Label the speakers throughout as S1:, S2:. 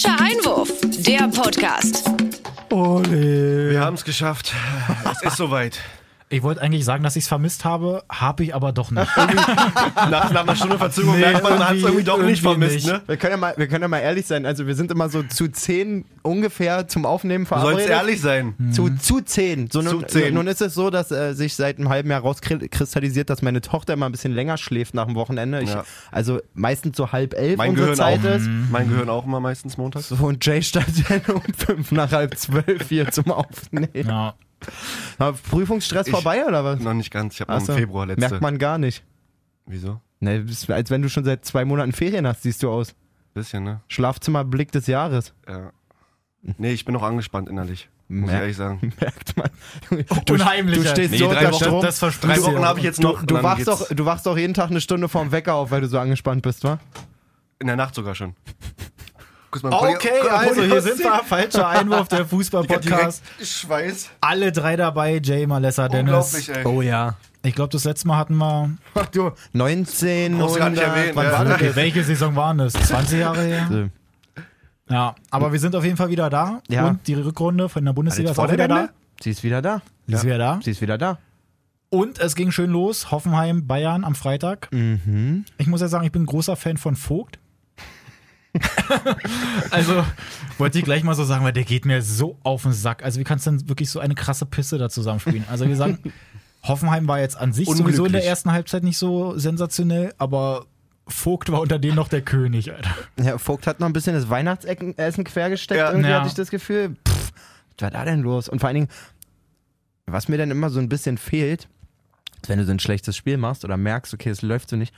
S1: Falscher Einwurf, der Podcast.
S2: Ole.
S3: Wir haben es geschafft. Es ist soweit.
S2: Ich wollte eigentlich sagen, dass ich es vermisst habe, habe ich aber doch nicht.
S3: Nach, nach einer Stunde Verzögerung
S2: Nee,
S3: merkt man, man hat es irgendwie
S2: irgendwie-
S3: doch nicht
S2: irgendwie
S3: vermisst,
S2: nicht.
S3: ne?
S4: Wir können, ja mal, wir können ja mal ehrlich sein. Also, wir sind immer so zu zehn ungefähr zum Aufnehmen
S3: Du
S4: verabredet.
S3: sollst ehrlich sein.
S4: Zu, zu zehn. So, nun,
S3: Zu zehn.
S4: nun ist es so, dass äh, sich seit einem halben Jahr rauskristallisiert, dass meine Tochter immer ein bisschen länger schläft nach dem Wochenende. Ich,
S3: Ja.
S4: Also meistens so halb elf
S3: Mein
S4: unsere
S3: Gehirn auch.
S4: Zeit ist.
S3: Mein Gehirn auch immer meistens montags.
S4: So, und Jay stand dann um fünf nach halb zwölf hier zum Aufnehmen.
S2: ja.
S4: Prüfungsstress
S3: Ich-
S4: vorbei oder was?
S3: Noch nicht ganz. Ich habe noch
S4: so.
S3: im Februar letzte.
S4: Merkt man gar nicht.
S3: Wieso?
S4: Ne, bist- als wenn du schon seit zwei Monaten Ferien hast, siehst du aus.
S3: Bisschen, ne?
S4: Schlafzimmerblick des Jahres.
S3: Ja. Nee, ich bin noch angespannt innerlich. Muss ich
S4: Mer-
S3: ehrlich sagen.
S4: Merkt man.
S2: Unheimlich.
S4: Du stehst
S3: Nee,
S4: so
S3: drei
S4: unter
S3: Wochen-
S4: Strom.
S2: Das verspricht
S3: Drei Wochen habe ich jetzt noch.
S4: Du, du, wachst doch, du wachst doch jeden Tag eine Stunde vorm Wecker auf, weil du so angespannt bist, wa?
S3: In der Nacht sogar schon.
S2: Okay, also hier sind wir. Falscher Einwurf, der Fußball-Podcast.
S3: Schweiß.
S2: Alle drei dabei, Jay, Malessa, Dennis.
S3: ey.
S4: Oh ja.
S2: Ich glaube, das letzte Mal hatten wir.
S4: Ach du, 19,
S3: Brauchst du gar nicht erwähnen,
S4: wann
S3: ja.
S4: war das
S2: welche Saison waren das? 20 Jahre her?
S4: So.
S2: Ja, aber wir sind auf jeden Fall wieder da.
S4: Ja.
S2: Und die Rückrunde von der Bundesliga
S3: Jetzt
S2: ist auch wieder da.
S4: Sie ist wieder da.
S2: Sie ist wieder da.
S4: Sie ist wieder da.
S2: Und es ging schön los. Hoffenheim, Bayern am Freitag.
S4: Mhm.
S2: Ich muss ja sagen, ich bin ein großer Fan von Vogt. also wollte ich gleich mal so sagen, weil der geht mir so auf den Sack. Also wie kannst du denn wirklich so eine krasse Pisse da zusammenspielen? Also wir sagen, Hoffenheim war jetzt an sich sowieso in der ersten Halbzeit nicht so sensationell, aber Vogt war unter denen noch der König, Alter.
S4: Herr Vogt hat noch ein bisschen das Weihnachtsessen quergesteckt,
S3: Ja.
S4: irgendwie
S2: Ja.
S4: hatte ich das Gefühl. Pff, was war da denn los? Und vor allen Dingen, was mir dann immer so ein bisschen fehlt, ist, wenn du so ein schlechtes Spiel machst oder merkst, okay, es läuft so nicht,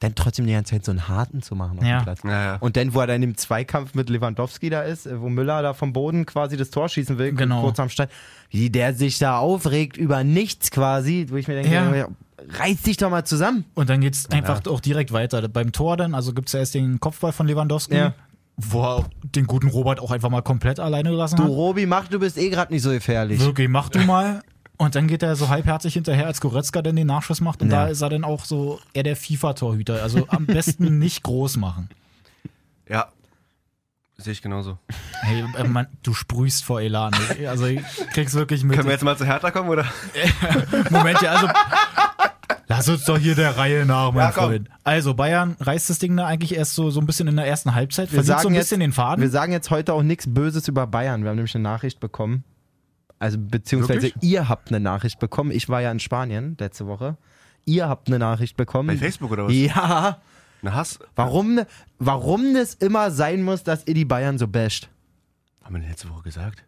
S4: dann trotzdem die ganze Zeit so einen harten zu machen auf
S2: Ja.
S4: dem Platz.
S3: Ja, ja.
S4: Und dann, wo er dann im Zweikampf mit Lewandowski da ist, äh, wo Müller da vom Boden quasi das Tor schießen will,
S2: Genau.
S4: kurz am Start, wie der sich da aufregt über nichts quasi, wo ich mir denke,
S2: Ja.
S4: ja. reiß dich doch mal zusammen.
S2: Und dann geht's einfach auch direkt weiter. Beim Tor dann, also gibt's ja erst den Kopfball von Lewandowski,
S4: Ja.
S2: wo er den guten Robert auch einfach mal komplett alleine gelassen
S4: Du
S2: hat.
S4: Robi, mach, du bist eh gerade nicht so gefährlich.
S2: Wirklich, mach du mal. Und dann geht er so halbherzig hinterher, als Goretzka dann den Nachschuss macht. Und
S4: Ja.
S2: da ist er dann auch so eher der FIFA-Torhüter. Also am besten nicht groß machen.
S3: ja. Sehe ich genauso.
S2: Hey, äh, Mann, du sprühst vor Elan. Also ich krieg's wirklich mit.
S3: Können wir jetzt mal zu Hertha kommen, oder?
S2: Moment, ja, also. Lass uns doch hier der Reihe nach, mein
S3: Ja.
S2: Freund. Also, Bayern reißt das Ding da eigentlich erst so, so ein bisschen in der ersten Halbzeit,
S4: Wir
S2: verliert so ein bisschen
S4: jetzt-
S2: den Faden.
S4: Wir sagen jetzt heute auch nichts Böses über Bayern. Wir haben nämlich eine Nachricht bekommen. Also beziehungsweise
S3: Wirklich?
S4: ihr habt eine Nachricht bekommen. Ich war ja in Spanien letzte Woche. Ihr habt eine Nachricht bekommen.
S3: Bei Facebook oder was?
S4: Ja.
S3: Eine Hass.
S4: Warum, warum das immer sein muss, dass ihr die Bayern so basht.
S3: Haben wir letzte Woche gesagt?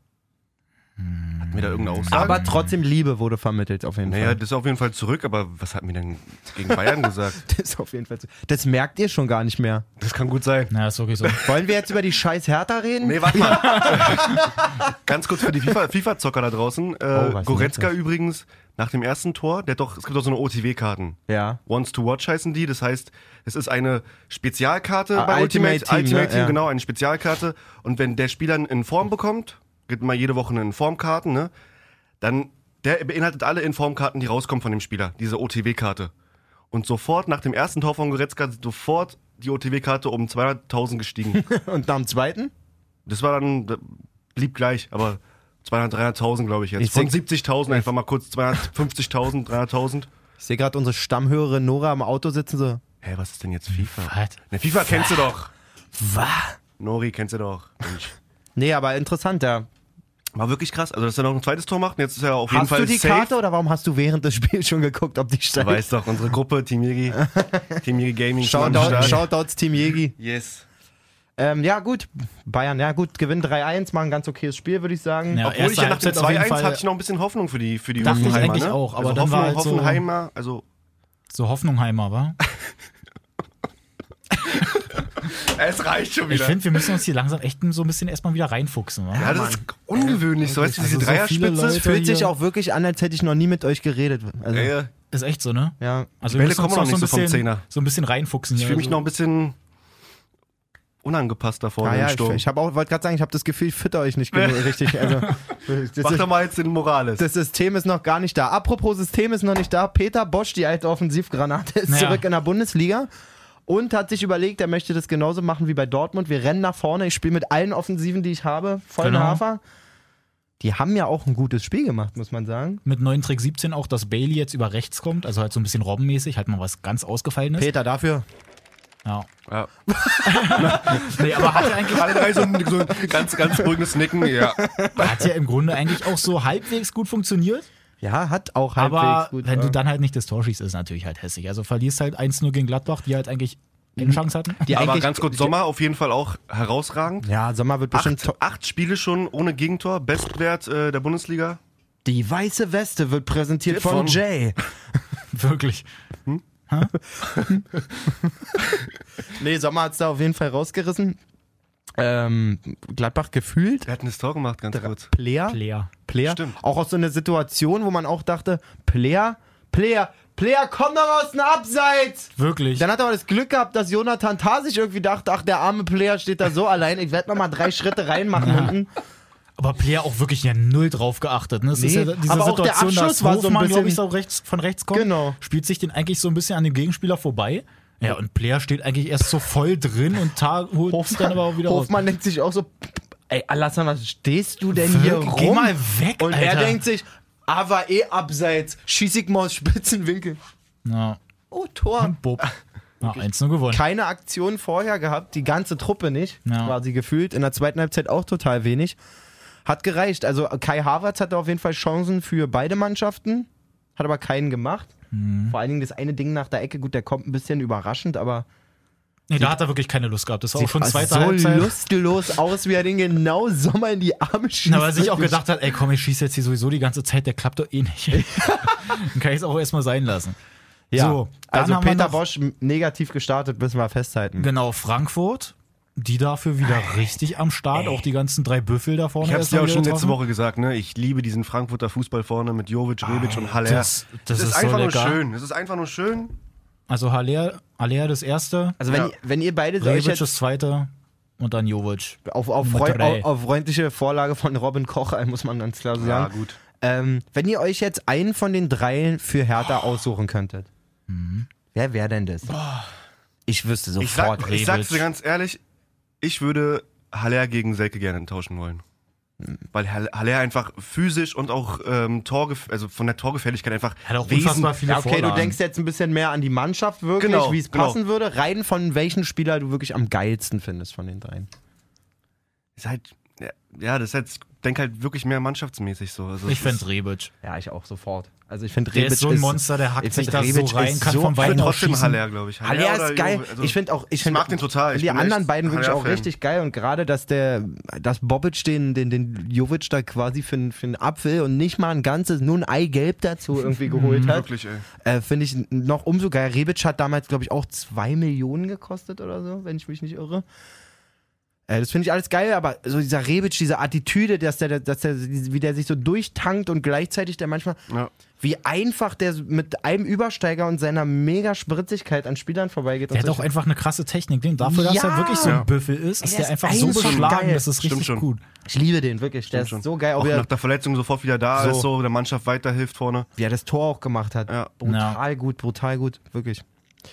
S3: Hatten wir da irgendeine Aussage?
S4: Aber trotzdem Liebe wurde vermittelt auf jeden
S3: naja,
S4: Fall.
S3: das ist auf jeden Fall zurück, aber was hatten wir denn gegen Bayern gesagt?
S4: Das ist auf jeden Fall so. Das merkt ihr schon gar nicht mehr.
S3: Das kann gut sein.
S2: Na, ist wirklich so.
S4: Wollen wir jetzt über die scheiß Hertha reden?
S3: Nee, warte mal. Ganz kurz für die FIFA- FIFA-Zocker da draußen. Äh,
S4: Oh,
S3: Goretzka übrigens nach dem ersten Tor, der hat doch, es gibt doch so eine OTW-Karten.
S4: Ja.
S3: Wants to Watch heißen die. Das heißt, es ist eine Spezialkarte
S4: Ah,
S3: bei
S4: Ultimate
S3: Ultimate,
S4: Team,
S3: Ultimate
S4: ne?
S3: Team,
S4: Ja.
S3: genau, eine Spezialkarte. Und wenn der Spieler in Form bekommt, gibt mal jede Woche eine Informkarten, ne? Dann, der beinhaltet alle Informkarten, die rauskommen von dem Spieler, diese OTW-Karte. Und sofort nach dem ersten Tor von Goretzka sofort die OTW-Karte um 200.000 gestiegen.
S4: Und nach dem zweiten?
S3: Das war dann, das blieb gleich, aber 200.000, 300.000 glaube ich jetzt.
S4: Ich
S3: Von
S4: denk-
S3: 70.000 einfach mal kurz 250.000, 300.000.
S4: Ich sehe gerade unsere Stammhörerin Nora im Auto sitzen so.
S3: Hä, was ist denn jetzt FIFA?
S2: Was?
S3: Ne, FIFA kennst du doch.
S4: Was?
S3: Nori kennst du doch. Mensch.
S4: Nee, aber interessant, ja.
S3: War wirklich krass. Also, dass er noch ein zweites Tor macht und jetzt ist er auf jeden
S4: Hast
S3: Fall
S4: du die
S3: safe.
S4: Karte oder warum hast du während des Spiels schon geguckt, ob die
S3: Du
S4: steigt?
S3: weißt doch, unsere Gruppe, Team Yegi, Team Yegi Gaming.
S4: Shoutout. Shoutouts Team Jegi.
S3: Yes.
S4: Ähm, ja, gut. Bayern, ja, gut. Gewinn 3-1, mal ein ganz okayes Spiel, würde ich sagen.
S2: Ja,
S3: Obwohl ich ja nach dem
S2: Halbzeit auf jeden
S3: 2-1
S2: Fall-
S3: hatte ich noch ein bisschen Hoffnung für die, für die
S2: Dachte ich
S3: Hoffenheimer.
S2: eigentlich
S3: ne?
S2: auch, aber
S3: also
S2: dann
S3: Hoffnung,
S2: war halt so-
S3: Hoffenheimer, also
S2: So Hoffnungheimer, wa?
S3: es reicht schon
S2: Ich
S3: wieder.
S2: finde, wir müssen uns hier langsam echt so ein bisschen erstmal wieder reinfuchsen, wa?
S3: ja, das ist ungewöhnlich, so weißt du, diese
S2: Also so
S3: Dreierspitze.
S2: Leute-
S4: Fühlt sich auch wirklich an, als hätte ich noch nie mit euch geredet. Also,
S3: Ja,
S4: ja.
S3: ja.
S2: Ist echt so, ne? Also
S3: Die
S2: wir
S3: Bälle kommen noch
S2: so ein
S3: nicht so vom
S2: bisschen,
S3: Zehner.
S2: so ein bisschen reinfuchsen
S3: Ich fühle mich
S2: also.
S3: noch ein bisschen unangepasst da vorne
S4: Ah, ja,
S3: im
S4: ich,
S3: Sturm.
S4: ich habe auch, wollte gerade sagen, ich habe das Gefühl, ich fütter euch nicht genug, richtig. Also, das,
S3: Mach
S4: ist,
S3: doch mal jetzt den Morales.
S4: das System ist noch gar nicht da. Apropos System ist noch nicht da. Peter Bosch, die alte Offensivgranate, ist
S2: Naja.
S4: zurück in der Bundesliga. Und hat sich überlegt, er möchte das genauso machen wie bei Dortmund. Wir rennen nach vorne, ich spiele mit allen Offensiven, die ich habe, voll
S2: Genau.
S4: Hafer. Die haben ja auch ein gutes Spiel gemacht, muss man sagen.
S2: Mit neuen Trick 17 auch, dass Bailey jetzt über rechts kommt, also halt so ein bisschen Robbenmäßig, halt mal was ganz Ausgefallenes.
S4: Peter, dafür.
S2: Ja.
S3: Ja.
S2: Nee, aber hat ja eigentlich
S3: Alle drei so ein, so ein ganz, ganz ruhiges Nicken. Ja.
S2: hat ja im Grunde eigentlich auch so halbwegs gut funktioniert.
S4: Ja, hat auch halbwegs
S2: Aber
S4: gut.
S2: wenn du
S4: ja.
S2: dann halt nicht das Tor schießt, ist natürlich halt hässlich. Also verlierst halt 1-0 gegen Gladbach, die halt eigentlich
S4: Mhm.
S2: eine Chance hatten.
S4: die
S3: Aber ganz kurz, Sommer auf jeden Fall auch herausragend.
S4: Ja, Sommer wird bestimmt.
S3: Acht, acht Spiele schon ohne Gegentor, Bestwert äh, der Bundesliga.
S4: Die weiße Weste wird präsentiert
S3: Von-
S4: von Jay.
S2: Wirklich.
S4: Nee, Sommer hat es da auf jeden Fall rausgerissen. Ähm, Gladbach gefühlt.
S3: Wer hat das Tor gemacht, ganz kurz?
S4: Player.
S2: Player.
S4: Player.
S3: Stimmt.
S4: Auch aus so einer Situation, wo man auch dachte, Player, Player, Player, komm doch aus dem Abseits!
S2: Wirklich.
S4: Dann hat er aber das Glück gehabt, dass Jonathan Tah sich irgendwie dachte, ach, der arme Player steht da so allein, ich werde nochmal drei Schritte reinmachen hinten.
S2: Aber Player auch wirklich ja null drauf geachtet. Ne? Es ist
S4: Nee,
S2: ja diese
S4: aber auch der
S2: Situation,
S4: Abschluss
S2: dass
S4: war so ein
S2: glaube ich,
S4: bisschen-
S2: so rechts, von rechts kommt.
S4: Genau.
S2: Spielt sich den eigentlich so ein bisschen an dem Gegenspieler vorbei. Ja, und Player steht eigentlich erst so voll drin und holt es dann aber auch wieder raus.
S4: Hofmann denkt sich auch so, ey, Alassane, was stehst du denn hier rum?
S2: Geh mal weg,
S4: Und er
S2: Alter.
S4: denkt sich, aber eh abseits, schieß ich mal aus Spitzenwinkel.
S2: Ja,
S4: Oh, Tor.
S2: Bob. Ja, 1-0 gewonnen.
S4: keine Aktion vorher gehabt, die ganze Truppe nicht,
S2: Ja.
S4: quasi gefühlt. In der zweiten Halbzeit auch total wenig. Hat gereicht. Also Kai Havertz hatte auf jeden Fall Chancen für beide Mannschaften, hat aber keinen gemacht.
S2: Mhm.
S4: Vor allen Dingen das eine Ding nach der Ecke, gut, der kommt ein bisschen überraschend, aber
S2: Nee, da hat er wirklich keine Lust gehabt. Das war auch schon
S4: sieht
S2: zweite
S4: so
S2: Halbzeit.
S4: lustlos aus, wie er den genau Sommer in die Arme schießt.
S2: Na, weil er sich auch gedacht hat, ey komm, ich schieße jetzt hier sowieso die ganze Zeit, der klappt doch eh nicht. Dann kann ich es auch erstmal sein lassen.
S4: ja.
S2: So,
S4: also Peter Bosch negativ gestartet, müssen wir festhalten.
S2: Genau, Frankfurt. Die dafür wieder richtig am Start. Auch die ganzen drei Büffel da vorne.
S3: Ich hab's
S2: erst
S3: dir
S2: mal
S3: auch schon letzte. Woche gesagt, ne? Ich liebe diesen Frankfurter Fußball vorne mit Jovic, Rebic und Haller.
S2: das- das
S3: es ist,
S2: ist so
S3: einfach nur
S2: lecker.
S3: schön. Es ist einfach nur schön.
S2: Also Haller, Haller das erste,
S4: Also wenn,
S3: Ja.
S4: ihr, wenn ihr beide
S2: Rebic
S4: jetzt
S2: das zweite und dann Jovic.
S4: auf, auf,
S2: Nummer
S4: freu
S2: drei.
S4: auf, auf freundliche Vorlage von Robin Koch, äh, muss man ganz klar so
S3: Ja,
S4: sagen.
S3: gut.
S4: Ähm, wenn ihr euch jetzt einen von den dreien für Hertha aussuchen könntet, wer wäre denn das? Ich wüsste
S3: Ich, sag,
S4: sofort.
S3: ich sag's dir ganz ehrlich, ich würde Haller gegen Selke gerne tauschen wollen. Weil Hall- Haller einfach physisch und auch ähm, Torgef also von der Torgefälligkeit einfach
S2: Hat auch unfassbar viele
S4: ja, okay,
S2: Vorlagen.
S4: du denkst jetzt ein bisschen mehr an die Mannschaft wirklich,
S3: Genau,
S4: wie es
S3: genau.
S4: passen würde. Rein von welchen Spieler du wirklich am geilsten findest von den dreien.
S3: ist halt, ja, ja, das ist halt, denke halt wirklich mehr mannschaftsmäßig so. Also
S2: Ich fände Rebic.
S4: Ja, ich auch sofort. Also ich finde
S2: Der
S4: Rebic
S2: ist so ein Monster, der hackt
S4: ich
S2: sich da so
S4: Rebic
S2: rein,
S4: ist
S2: kann
S4: so
S2: vom aus
S3: trotzdem. Haller, glaube ich.
S4: Haller
S3: oder
S4: ist geil.
S3: Also-
S4: ich finde auch, ich,
S3: ich
S4: find
S3: mag den total. Ich
S4: die anderen beiden wirklich auch
S3: Haller-Fan.
S4: richtig geil und gerade, dass der, dass Bobic den, den, den Jovic da quasi für, einen- für einen Apfel und nicht mal ein ganzes, nur ein Eigelb dazu irgendwie geholt hat,
S3: Wirklich, ey.
S4: äh, finde ich noch umso geil. Rebic hat damals, glaube ich, auch zwei Millionen gekostet oder so, wenn ich mich nicht irre. Äh, das finde ich alles geil, aber so dieser Rebic, diese Attitüde, dass der, dass der, wie der sich so durchtankt und gleichzeitig der manchmal,
S3: Ja.
S4: wie einfach der mit einem Übersteiger und seiner mega Spritzigkeit an Spielern vorbeigeht.
S2: Der hat auch einfach eine krasse Technik. Den- Dafür, dass
S4: Ja.
S2: er wirklich so ein
S3: Ja.
S2: Büffel ist, ist
S4: der
S2: der
S4: ist
S2: einfach so beschlagen,
S4: geil.
S2: das ist
S3: Stimmt
S2: richtig
S3: schon.
S2: gut.
S4: Ich liebe den wirklich, der ist
S3: schon.
S4: so geil,
S3: Auch
S4: auch
S3: nach der Verletzung sofort wieder da
S4: So.
S3: ist, so der Mannschaft weiterhilft vorne.
S4: wie er das Tor auch gemacht hat.
S3: Ja.
S4: Brutal gut, brutal gut, wirklich.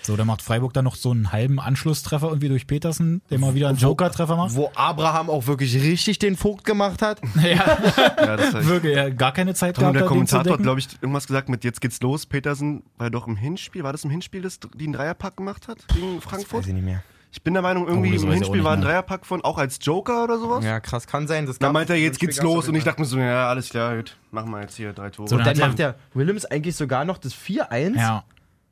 S2: So, dann macht Freiburg dann noch so einen halben Anschlusstreffer irgendwie durch Petersen, der mal wieder einen Joker-Treffer macht.
S4: Wo Abraham auch wirklich richtig den Vogt gemacht hat.
S2: Ja,
S3: Ja, das ist
S2: wirklich, hat gar keine Zeit
S3: Und
S2: gehabt,
S3: der
S2: da
S3: Kommentator hat, glaube ich, irgendwas gesagt mit jetzt geht's los. Petersen war doch im Hinspiel, war das im Hinspiel, das die einen Dreierpack gemacht hat gegen Frankfurt?
S4: Weiß ich nicht mehr.
S3: Ich bin der Meinung, irgendwie
S2: Oh, das
S3: im Hinspiel war ein. Dreierpack von, auch als Joker oder sowas.
S4: Ja, krass, kann sein. Das
S3: Dann meinte er, jetzt
S4: das
S3: geht's los und ich dachte mir so, ja, alles klar, gut, machen wir jetzt hier drei Tore.
S2: So,
S4: Und dann
S2: er-
S4: macht der Willems eigentlich sogar noch das 4-1,
S2: Ja,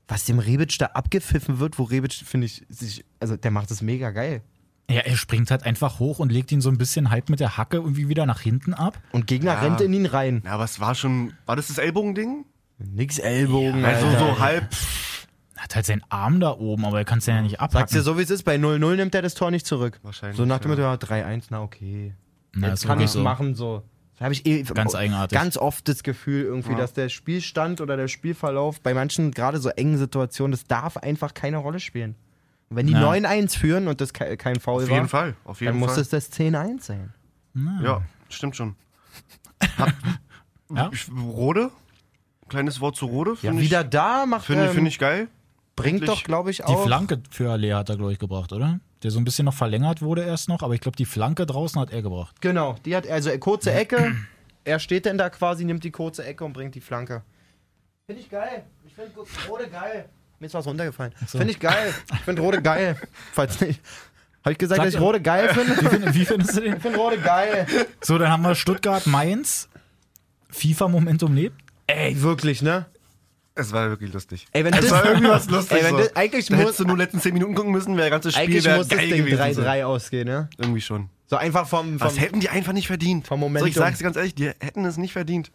S4: was dem Rebic da abgepfiffen wird, wo Rebic, finde ich, sich, also der macht das mega geil.
S2: ja, er springt halt einfach hoch und legt ihn so ein bisschen halb mit der Hacke irgendwie wieder nach hinten ab.
S4: Und Gegner
S3: Ja.
S4: rennt in ihn rein.
S3: ja, aber es war schon, war das das Ellbogending?
S4: Nix Ellbogen,
S3: Also
S4: Alter.
S3: so halb,
S2: Er hat halt seinen Arm da oben, aber er kann es ja nicht
S4: Sagst dir
S2: abhacken.
S4: so, wie es ist, bei 0-0 nimmt er das Tor nicht zurück.
S3: Wahrscheinlich,
S4: So nach dem
S3: ja.
S4: Motto, ja, 3-1, na okay.
S2: Na,
S4: Jetzt kann ich
S2: so.
S4: machen, so. Das habe ich eh
S2: Ganz eigenartig.
S4: ganz oft das Gefühl irgendwie, dass der Spielstand oder der Spielverlauf bei manchen gerade so engen Situationen, das darf einfach keine Rolle spielen. Und wenn die
S2: Ja.
S4: 9-1 führen und das ke- kein Foul
S3: auf
S4: war,
S3: jeden Fall, auf jeden
S4: dann muss
S3: Fall.
S4: es das 10-1 sein.
S3: ja, stimmt schon.
S2: Ja?
S3: Ich, Rode? Kleines Wort zu Rode?
S4: Ja,
S3: ich,
S4: wieder da macht
S3: finde,
S4: ähm,
S3: finde ich geil.
S4: bringt
S3: Eigentlich
S4: doch, glaube ich,
S2: Die
S4: auch.
S2: Flanke für Alea hat er, glaube ich, gebracht, oder? Der so ein bisschen noch verlängert wurde erst noch, aber ich glaube, die Flanke draußen hat er gebracht.
S4: Genau, die hat also kurze Ecke. er steht dann da quasi, nimmt die kurze Ecke und bringt die Flanke. Finde ich geil. Ich finde Rode geil. Mir ist was runtergefallen.
S2: so.
S4: Finde ich geil. Ich finde Rode geil. Falls nicht. Habe ich gesagt,
S2: Sag
S4: dass ich. Rode geil finde?
S2: Wie, find, wie findest du den?
S4: Ich finde Rode geil.
S2: So, dann haben wir Stuttgart, Mainz. FIFA-Momentum lebt.
S4: Ey, wirklich, ne?
S3: Es war wirklich lustig.
S4: Ey, wenn
S3: Es
S4: das,
S3: war irgendwie was lustig.
S4: ey, wenn
S3: so.
S4: das, eigentlich
S3: da hättest du nur letzten 10 Minuten gucken müssen, wäre das ganze Spiel
S4: eigentlich
S3: wär
S4: muss das
S3: geil
S4: Ding
S3: gewesen. so.
S4: 3-3 ausgehen, ne?
S3: Irgendwie schon.
S4: So einfach vom, vom
S3: Das hätten die einfach nicht verdient.
S4: vom
S3: So,
S4: Momentum.
S3: ich sag's dir ganz ehrlich, die hätten es nicht verdient.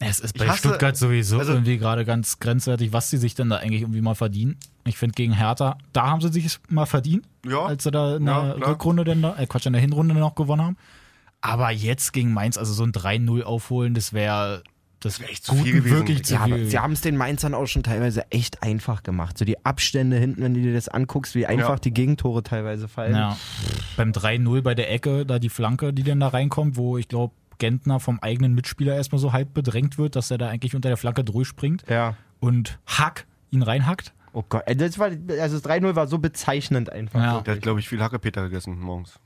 S2: Es ist bei
S3: hasse-
S2: Stuttgart sowieso
S3: also-
S2: irgendwie gerade ganz grenzwertig, was sie sich denn da eigentlich irgendwie mal verdienen. Ich finde, gegen Hertha, da haben sie sich mal verdient,
S3: Ja.
S2: als sie da in
S3: Ja,
S2: der
S3: klar.
S2: Rückrunde denn da, äh Quatsch, in der Hinrunde noch gewonnen haben. Aber jetzt gegen Mainz, also so ein 3-0 aufholen, das wäre das
S3: wär echt zu viel gewesen.
S2: wirklich zu
S4: Ja,
S2: viel.
S4: sie haben es den Mainzern auch schon teilweise echt einfach gemacht. So die Abstände hinten, wenn du dir das anguckst, wie einfach
S3: Ja.
S4: die Gegentore teilweise fallen.
S2: Ja. Beim 3-0 bei der Ecke, da die Flanke, die dann da reinkommt, wo ich glaube, Gentner vom eigenen Mitspieler erstmal so halb bedrängt wird, dass er da eigentlich unter der Flanke durchspringt
S4: ja.
S2: und Hack ihn reinhackt.
S4: Oh Gott, ey, das war, also das 3-0 war so bezeichnend einfach.
S2: Ja.
S3: Der hat, glaube ich, viel Hackepeter gegessen morgens.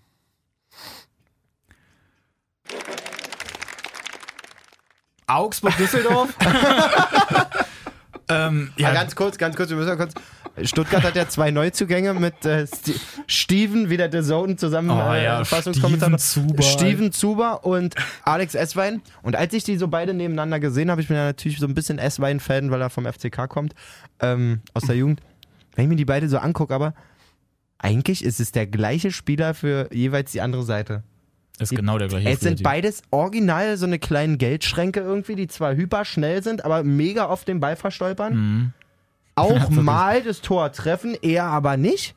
S2: Augsburg-Düsseldorf. ähm,
S4: Ja,
S2: ja,
S4: ganz kurz, ganz kurz, wir müssen kurz. Stuttgart hat ja zwei Neuzugänge mit äh, Sti Steven, wieder der Zone zusammen
S2: Oh
S4: äh,
S2: ja,
S4: Fassungskommentator.
S2: Steven Zuber.
S4: Steven Zuber und Alex Esswein. Und als ich die so beide nebeneinander gesehen habe, ich bin ja natürlich so ein bisschen Esswein-Fan, weil er vom FCK kommt, ähm, aus der Jugend. Wenn ich mir die beide so angucke, aber eigentlich ist es der gleiche Spieler für jeweils die andere Seite.
S2: Ist genau der gleiche.
S4: Es sind beides original so eine kleinen Geldschränke irgendwie, die zwar hyper schnell sind, aber mega auf den Ball verstolpern.
S2: Mhm.
S4: Auch
S2: wirklich.
S4: mal das Tor treffen, er aber nicht.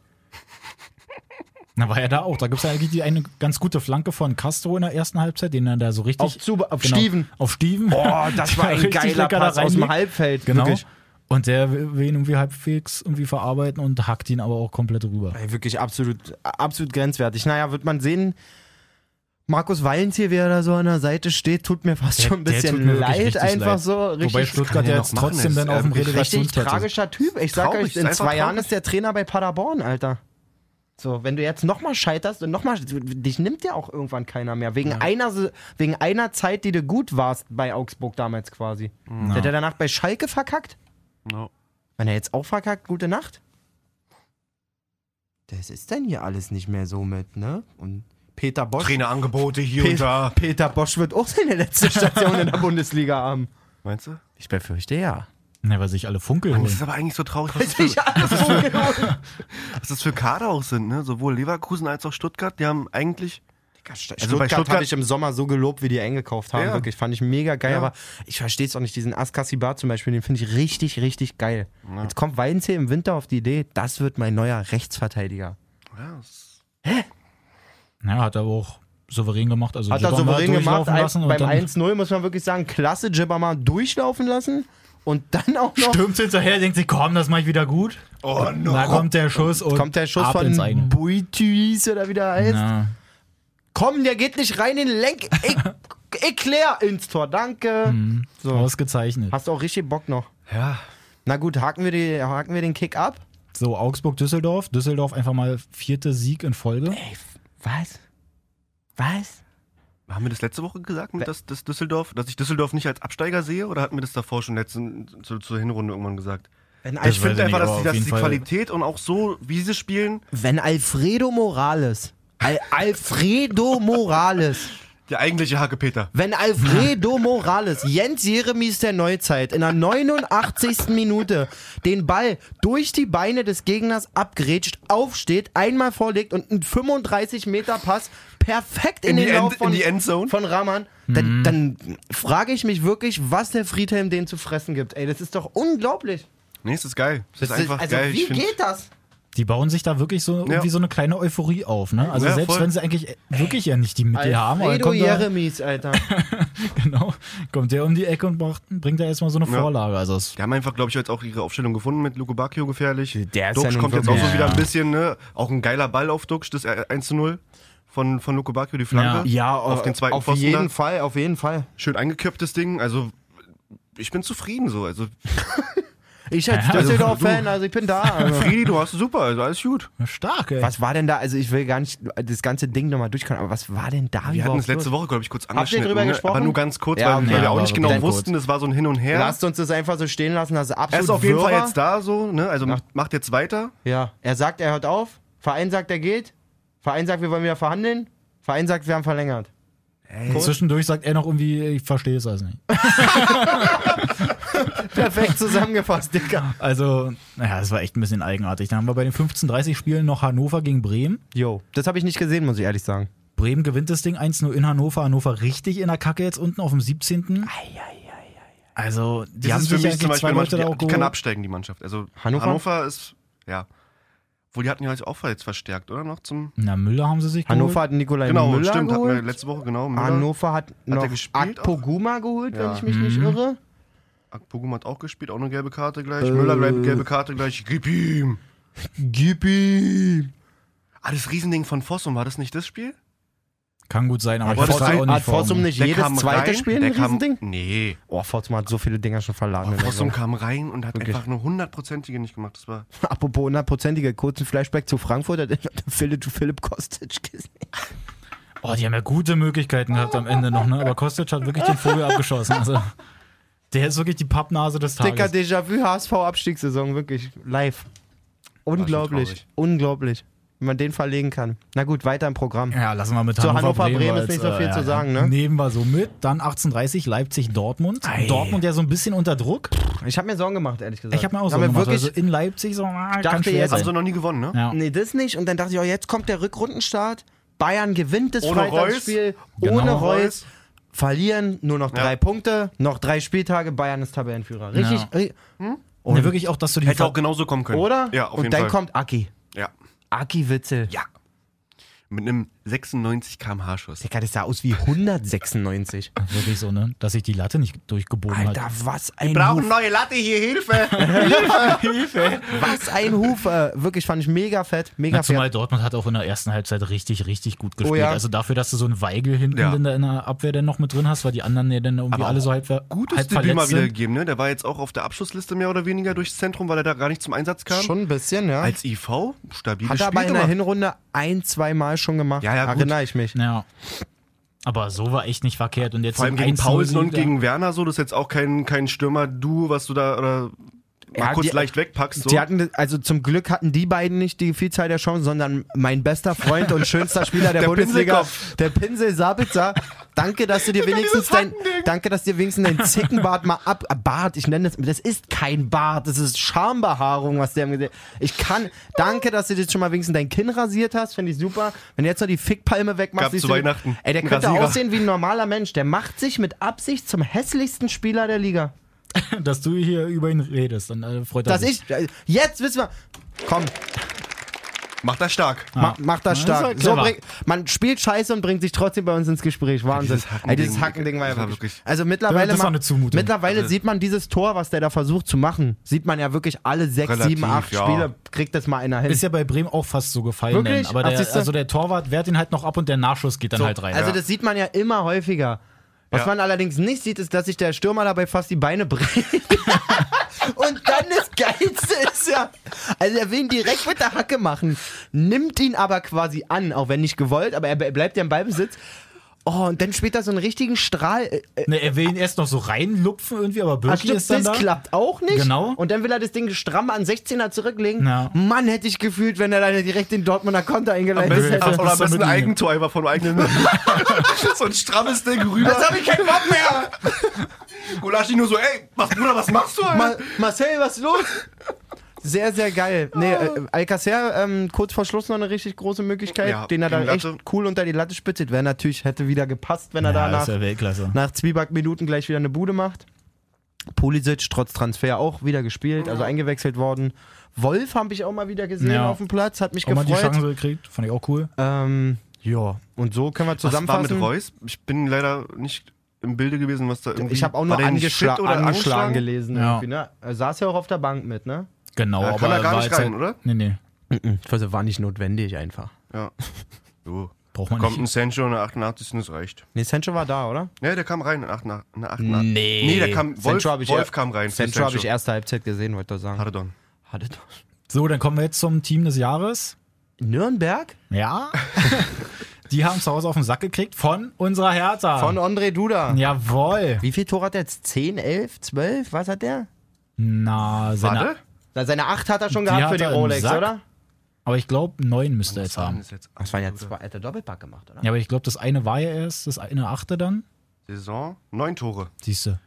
S2: Na, war ja da auch. Da gibt es ja eigentlich die eine ganz gute Flanke von Castro in der ersten Halbzeit, den er da so richtig.
S4: Auf, Zuba, auf
S2: genau,
S4: Steven.
S2: Auf Steven.
S4: Oh, das war ein geiler Pass aus dem. Halbfeld.
S2: Genau.
S4: Wirklich.
S2: Und der will will ihn irgendwie halbwegs irgendwie verarbeiten und hackt ihn aber auch komplett rüber.
S4: Ey, wirklich absolut, absolut grenzwertig. Naja, wird man sehen. Markus Wallens hier, wie er da so an der Seite steht, tut mir fast
S2: Der-
S4: schon ein bisschen leid, einfach
S2: leid.
S4: so. Richtig,
S2: Wobei Stuttgart ja jetzt trotzdem dann auf dem
S3: wirklich
S4: richtig tragischer Typ. Ich sag
S3: Traurig,
S4: euch, in zwei Jahren
S3: traurig.
S4: ist der Trainer bei Paderborn, Alter. So, wenn du jetzt nochmal scheiterst und nochmal, dich nimmt ja auch irgendwann keiner mehr. Wegen, einer, wegen einer Zeit, die du gut warst bei Augsburg damals quasi. Hat er danach bei Schalke verkackt?
S3: No.
S4: Wenn er jetzt auch verkackt, gute Nacht. Das ist denn hier alles nicht mehr so mit, ne? Und Peter Bosch.
S3: Trainerangebote hier und da.
S4: Pe Peter Bosch wird auch seine letzte Station in der Bundesliga haben.
S3: Meinst du?
S4: Ich befürchte ja.
S2: Na, weil sich alle Funkel
S3: Mann, das
S2: holen.
S3: ist aber eigentlich so traurig, was das, für, was das für Kader auch sind, ne? Sowohl Leverkusen als auch Stuttgart, die haben eigentlich.
S4: Stuttgart,
S3: Also bei
S4: Stuttgart
S3: Stuttgart-
S4: habe ich im Sommer so gelobt, wie die eingekauft haben.
S3: Ja.
S4: Wirklich, fand ich mega geil.
S3: Ja.
S4: Aber ich verstehe es auch nicht. Diesen Askasibar zum Beispiel, den finde ich richtig, richtig geil.
S3: Ja.
S4: Jetzt kommt Weidenziel im Winter auf die Idee, das wird mein neuer Rechtsverteidiger.
S3: Ja, das-
S2: Ja, hat er auch souverän gemacht. Also
S4: Hat er souverän gemacht.
S2: lassen
S4: beim
S2: dann
S4: 1-0 muss man wirklich sagen, klasse Jibber mal durchlaufen lassen. Und dann auch noch
S2: stürmt hinterher, denkt sich, komm, das mach ich wieder gut.
S3: Oh no.
S2: Da kommt der Schuss und
S4: kommt der Schuss von. Buituis oder wie der heißt.
S2: Na,
S4: Komm, der geht nicht rein in den Lenk. Eklar ins Tor, danke.
S2: Mhm.
S4: So.
S2: Ausgezeichnet.
S4: Hast du auch richtig Bock noch.
S3: Ja.
S4: Na gut, haken wir, die, haken wir den Kick ab.
S2: So, Augsburg-Düsseldorf. Düsseldorf einfach mal vierte Sieg in Folge.
S4: Ey, was? Was?
S3: Haben wir das letzte Woche gesagt, mit das, das Düsseldorf, dass ich Düsseldorf nicht als Absteiger sehe? Oder hatten wir das davor schon letzten, zu, zur Hinrunde irgendwann gesagt? Ich finde einfach,
S2: nicht,
S3: dass, die, dass die
S2: Al
S3: Qualität und auch so, wie sie spielen,
S4: wenn Alfredo Morales, Al Alfredo Morales,
S3: der eigentliche Hackepeter.
S4: wenn Alfredo Morales, Jens Jeremies der Neuzeit, in der 89. Minute den Ball durch die Beine des Gegners abgrätscht, aufsteht, einmal vorlegt und einen 35 Meter Pass perfekt in,
S3: In die,
S4: den Lauf von,
S3: in die Endzone.
S4: von Raman, dann, dann frage ich mich wirklich, was der Friedhelm denen zu fressen gibt. Ey, das ist doch unglaublich.
S3: Nee, es ist geil. Es ist einfach
S4: also
S3: geil.
S4: wie geht das?
S2: Die bauen sich da wirklich so irgendwie so eine kleine Euphorie auf, ne? Also
S3: Ja,
S2: selbst
S3: voll.
S2: wenn sie eigentlich wirklich ja nicht die Mittel haben,
S4: Alfredo
S2: kommt, da,
S4: Jeremies, Alter.
S2: genau, kommt der um die Ecke und macht, bringt da erstmal so eine
S3: Ja.
S2: Vorlage. Also es,
S3: Die haben einfach, glaube ich, jetzt auch ihre Aufstellung gefunden mit Luko Bacchio gefährlich.
S4: Der ist
S3: Duxch
S4: ja
S3: kommt jetzt auch so wieder
S2: Ja.
S3: ein bisschen, ne? Auch ein geiler Ball auf Duxch, das 1 zu 0 von, von Luko Bacchio, die Flanke.
S4: Ja,
S3: Auf den zweiten
S4: auf
S3: Pfosten
S4: jeden
S3: da.
S4: Fall, auf jeden Fall.
S3: Schön eingeköpftes Ding. Also, ich bin zufrieden so. Also,
S4: Ich als
S2: Ja, also
S4: Düsseldorf-Fan, also ich bin da. Also.
S3: Friedi, du hast super, also alles gut.
S2: Stark, ey.
S4: Was war denn da? Also ich will gar nicht das ganze Ding nochmal durchkommen, aber was war denn da
S3: Wir hatten es letzte? Woche, glaube ich, kurz
S4: ihr
S3: angeschnitten.
S4: drüber
S3: ne?
S4: gesprochen?
S3: Aber nur ganz kurz,
S4: Ja,
S3: weil, weil wir
S2: Ja,
S3: auch nicht genau wussten, das war so ein Hin und Her.
S4: Lasst uns das einfach so stehen lassen, das ist
S3: er
S4: absolut
S3: ist auf jeden Fall jetzt da so, ne? Also macht jetzt weiter.
S4: Ja, er sagt, er hört auf. Verein sagt, er geht. Verein sagt, wir wollen wieder verhandeln. Verein sagt, wir haben verlängert.
S2: Zwischendurch sagt er noch irgendwie, ich verstehe es also nicht.
S4: Perfekt zusammengefasst, Digga.
S2: Also, naja, das war echt ein bisschen eigenartig. Dann haben wir bei den 15:30 Spielen noch Hannover gegen Bremen.
S4: Jo, das habe ich nicht gesehen, muss ich ehrlich sagen.
S2: Bremen gewinnt das Ding 1-0 in Hannover. Hannover richtig in der Kacke jetzt unten auf dem 17. Also, die
S3: Das
S2: haben
S3: ist für
S2: sich
S3: mich zum Beispiel
S2: Leute
S3: die, die kann
S2: geholt.
S3: absteigen, die Mannschaft. Also
S4: Hannover?
S3: Hannover, ist, ja. Wohl, die hatten ja jetzt auch jetzt verstärkt, oder? Noch zum.
S2: Na, Müller haben sie sich
S4: Hannover
S2: geholt.
S4: hat Nikolai
S3: Genau,
S4: Müller
S3: stimmt, hatten wir
S4: geholt.
S3: letzte Woche, genau. Müller.
S4: Hannover hat noch
S3: er gespielt auch?
S4: Akpoguma geholt, wenn
S3: Ja.
S4: ich mich nicht
S2: Mhm.
S4: irre.
S3: Akpogum hat auch gespielt, auch eine gelbe Karte gleich.
S4: Äh.
S3: Müller gleich, gelbe Karte gleich. Gib ihm.
S4: Gib ihm.
S3: Ah, das Riesending von Fossum, war das nicht das Spiel?
S2: Kann gut sein, aber
S3: Hat
S2: ich weiß
S3: Fossum-
S2: auch nicht
S4: Hat Fossum nicht
S3: Der
S4: jedes
S3: kam
S4: zweite
S3: rein,
S4: Spiel
S3: der
S4: ein
S3: kam,
S4: Riesending?
S3: Nee.
S4: Oh, Fossum hat so viele Dinger schon verladen. der
S3: Fossum kam rein und hat
S4: Wirklich?
S3: einfach eine hundertprozentige nicht gemacht. Das war.
S4: Apropos hundertprozentige, kurzen Flashback zu Frankfurt, hat Philipp, Philipp Kostic gesehen.
S2: Oh, die haben ja gute Möglichkeiten gehabt am Ende noch, ne? Aber Kostic hat wirklich den Vogel abgeschossen. Also, der ist wirklich die Pappnase des
S4: Dicker
S2: Tages.
S4: Déjà-vu HSV-Abstiegssaison, wirklich live. Unglaublich, unglaublich, wie man den verlegen kann. Na gut, weiter im Programm.
S2: Ja, lassen wir mit
S4: Zu
S2: Hannover,
S4: Hannover,
S2: Bremen,
S4: Bremen ist nicht so viel
S2: äh,
S4: zu
S2: ja,
S4: sagen, ne?
S2: Nehmen wir so mit. Dann 18:30 Leipzig Dortmund.
S4: Ei.
S2: Dortmund ja so ein bisschen unter Druck.
S4: Ich habe mir Sorgen gemacht, ehrlich gesagt.
S2: Ich habe mir auch so
S4: Hab mir
S2: gemacht.
S4: wirklich,
S2: Also in Leipzig so, ah, kann
S4: Dachte
S2: schwer
S4: jetzt-
S3: Haben
S2: sein.
S3: sie noch nie gewonnen, ne?
S2: Ja.
S4: Nee, das nicht. Und dann dachte ich, oh, jetzt kommt der Rückrundenstart. Bayern gewinnt das
S3: Ohne
S4: Freitagsspiel
S2: Genau.
S4: ohne
S3: Reus.
S4: Reus. Verlieren nur noch drei
S3: Ja.
S4: Punkte, noch drei Spieltage, Bayern ist Tabellenführer. Richtig?
S2: Ja.
S4: ri-
S2: Und nee, wirklich auch, dass du die
S3: Hätte auch genauso kommen können.
S4: Oder?
S3: Ja, auf
S4: Und
S3: jeden
S4: dann
S3: Fall.
S4: kommt Aki.
S3: Ja.
S4: Aki Witzel.
S3: Ja. Mit einem 96 km/h Schuss.
S4: Digga, das sah aus wie 196.
S2: wirklich so, ne? Dass sich die Latte nicht durchgebogen
S4: Alter,
S2: hat.
S4: was ein Huf.
S3: neue Latte hier, Hilfe!
S4: Was ein Huf. Äh, wirklich, fand ich mega fett. Mega
S2: Na,
S4: fett.
S2: zumal Dortmund hat auch in der ersten Halbzeit richtig, richtig gut gespielt.
S4: Oh ja.
S2: Also dafür, dass du so einen Weigel hinten
S3: Ja.
S2: in, der, in der Abwehr dann noch mit drin hast, weil die anderen ja dann irgendwie
S3: Aber
S2: alle so halb,
S3: Gutes
S2: halb
S3: Debüt mal
S2: verletzt
S3: wieder
S2: sind.
S3: gegeben, ne? Der war jetzt auch auf der Abschlussliste mehr oder weniger durchs Zentrum, weil er da gar nicht zum Einsatz kam.
S4: Schon ein bisschen, ja.
S3: Als IV, stabil
S4: Hat er aber in der Hinrunde ein, zwei Mal schon gemacht.
S3: Ja, ja, gut.
S4: Erinnere ich mich.
S2: Ja. Aber so war echt nicht verkehrt. Und jetzt
S3: Vor allem gegen
S2: 1-0
S3: Paulsen und gegen Werner so, das ist jetzt auch kein, kein Stürmer-Duo, was du da oder mal
S4: Ja,
S3: kurz
S4: die-
S3: leicht wegpackst. So.
S4: Die hatten, also zum Glück hatten die beiden nicht die Vielzahl der Chancen, sondern mein bester Freund und schönster Spieler der,
S3: Der
S4: Bundesliga,
S3: Pinselkopf.
S4: der Pinsel Sabitzer. Danke, dass du dir wenigstens dein, danke, dass dir wenigstens dein Zickenbart mal ab, äh, Bart, ich nenne das, das ist kein Bart, das ist Schambehaarung, was der Gesicht, ich kann, danke, dass du dir schon mal wenigstens dein Kinn rasiert hast, finde ich super. Wenn du jetzt noch die Fickpalme wegmachst, siehst
S3: zu
S4: du-
S3: Weihnachten
S4: Ey, der könnte
S3: Rasierer.
S4: aussehen wie ein normaler Mensch, der macht sich mit Absicht zum hässlichsten Spieler der Liga.
S2: dass du hier über ihn redest. Dann äh, freut er
S4: Dass
S2: sich.
S4: ich, äh, jetzt wissen wir, komm,
S3: Macht das stark.
S4: Ma macht das
S2: Ja,
S4: stark.
S2: ist halt
S4: so
S2: clever.
S4: bring, man spielt Scheiße und bringt sich trotzdem bei uns ins Gespräch. Wahnsinn.
S3: dieses Hackending-
S4: Ey, dieses Hackending war ja
S3: das war
S4: wirklich.
S3: wirklich-
S4: Also mittlerweile,
S2: Das war
S4: ma-
S2: eine Zumutung.
S4: mittlerweile
S3: Also-
S4: sieht man dieses Tor, was der da versucht zu machen, sieht man ja wirklich alle sechs,
S3: Relativ,
S4: sieben, acht
S3: ja.
S4: Spiele kriegt das mal einer hin.
S2: Ist ja bei Bremen auch fast so gefallen.
S4: Wirklich?
S2: Denn. Aber
S4: Ach,
S2: der,
S4: siehste?
S2: also der Torwart wehrt ihn halt noch ab und der Nachschuss geht dann
S4: so,
S2: halt rein.
S4: also
S2: ja.
S4: das sieht man ja immer häufiger. Was
S3: Ja.
S4: man allerdings nicht sieht, ist, dass sich der Stürmer dabei fast die Beine bricht. Und dann das Geilste ist ja, also er will ihn direkt mit der Hacke machen, nimmt ihn aber quasi an, auch wenn nicht gewollt, aber er bleibt ja im Ballbesitz. Oh, und dann spielt er so einen richtigen Strahl. Äh, äh,
S2: Ne, er will ihn erst noch so reinlupfen irgendwie, aber Birki
S4: stimmt,
S2: ist dann
S4: das
S2: da.
S4: klappt auch nicht.
S2: Genau.
S4: Und dann will er das Ding stramm an 16er zurücklegen.
S2: Ja.
S4: Mann, hätte ich gefühlt, wenn er dann direkt den Dortmunder Konter eingeleitet
S2: besten-
S4: hätte.
S2: das
S3: Oder am
S2: ist so
S3: besten ein. Eigentor einfach vom eigenen. so ein strammes Ding rüber.
S4: Jetzt habe ich keinen Bock mehr.
S3: Gulaschi nur so, ey, was, Bruder, was machst du? Alter?
S4: Ma Marcel, was ist los? Sehr, sehr geil. Nee, äh, Alcacer, ähm, kurz vor Schluss noch eine richtig große Möglichkeit,
S3: Ja,
S4: den er dann echt cool unter die Latte spitzt. Wäre natürlich, hätte wieder gepasst, wenn er
S2: Ja,
S4: da nach, nach Zwieback-Minuten gleich wieder eine Bude macht. Pulisic trotz Transfer auch wieder gespielt, also eingewechselt worden. Wolf habe ich auch mal wieder gesehen
S2: Ja.
S4: auf dem Platz, hat mich
S2: Auch mal die
S4: gefreut.
S2: Chance gekriegt, fand ich auch cool.
S4: Ähm, ja, und so können wir
S3: was war
S4: zusammenfassen.
S3: mit Reus? Ich bin leider nicht im Bilde gewesen, was da irgendwie...
S4: Ich habe auch nur angeschla
S3: oder
S4: angeschlagen gelesen.
S2: Ja.
S4: Ne? Er saß ja auch auf der Bank mit, ne?
S2: Genau,
S3: Ja,
S2: aber
S3: kann er gar
S2: war
S3: nicht
S2: jetzt
S3: rein,
S2: halt,
S3: oder?
S2: Nee, nee.
S4: Ich weiß, war nicht notwendig einfach.
S3: Ja. So.
S2: Braucht man
S3: Kommt ein
S2: nicht.
S3: Sancho in der 88. Das reicht.
S4: Nee, Sancho war da, oder?
S3: Ja, der kam rein in der 88. in der 88.
S4: Nee.
S3: Nee, der kam, Wolf,
S4: Sancho ich
S3: Wolf kam rein.
S4: Sancho habe ich erste Halbzeit gesehen, wollte ich sagen.
S3: Pardon.
S4: Hatte doch.
S2: So, dann kommen wir jetzt zum Team des Jahres.
S4: Nürnberg?
S2: Ja. Die haben zu Hause auf den Sack gekriegt von unserer Hertha.
S4: Von André Duda.
S2: Jawohl.
S4: Wie viel Tor hat er jetzt? 10, 11, 12? Was hat der?
S2: Na, seine,
S3: Warte.
S4: Seine 8 hat er schon
S2: Die
S4: gehabt für die
S2: er
S4: Rolex, oder?
S2: aber ich glaube, neun müsste er jetzt haben.
S3: Jetzt
S4: Das waren ja zwei, er hat der Doppelpack gemacht, oder?
S2: Ja, aber ich glaube, das eine war ja erst, das eine achte dann.
S3: Saison, neun Tore.
S2: Siehst du.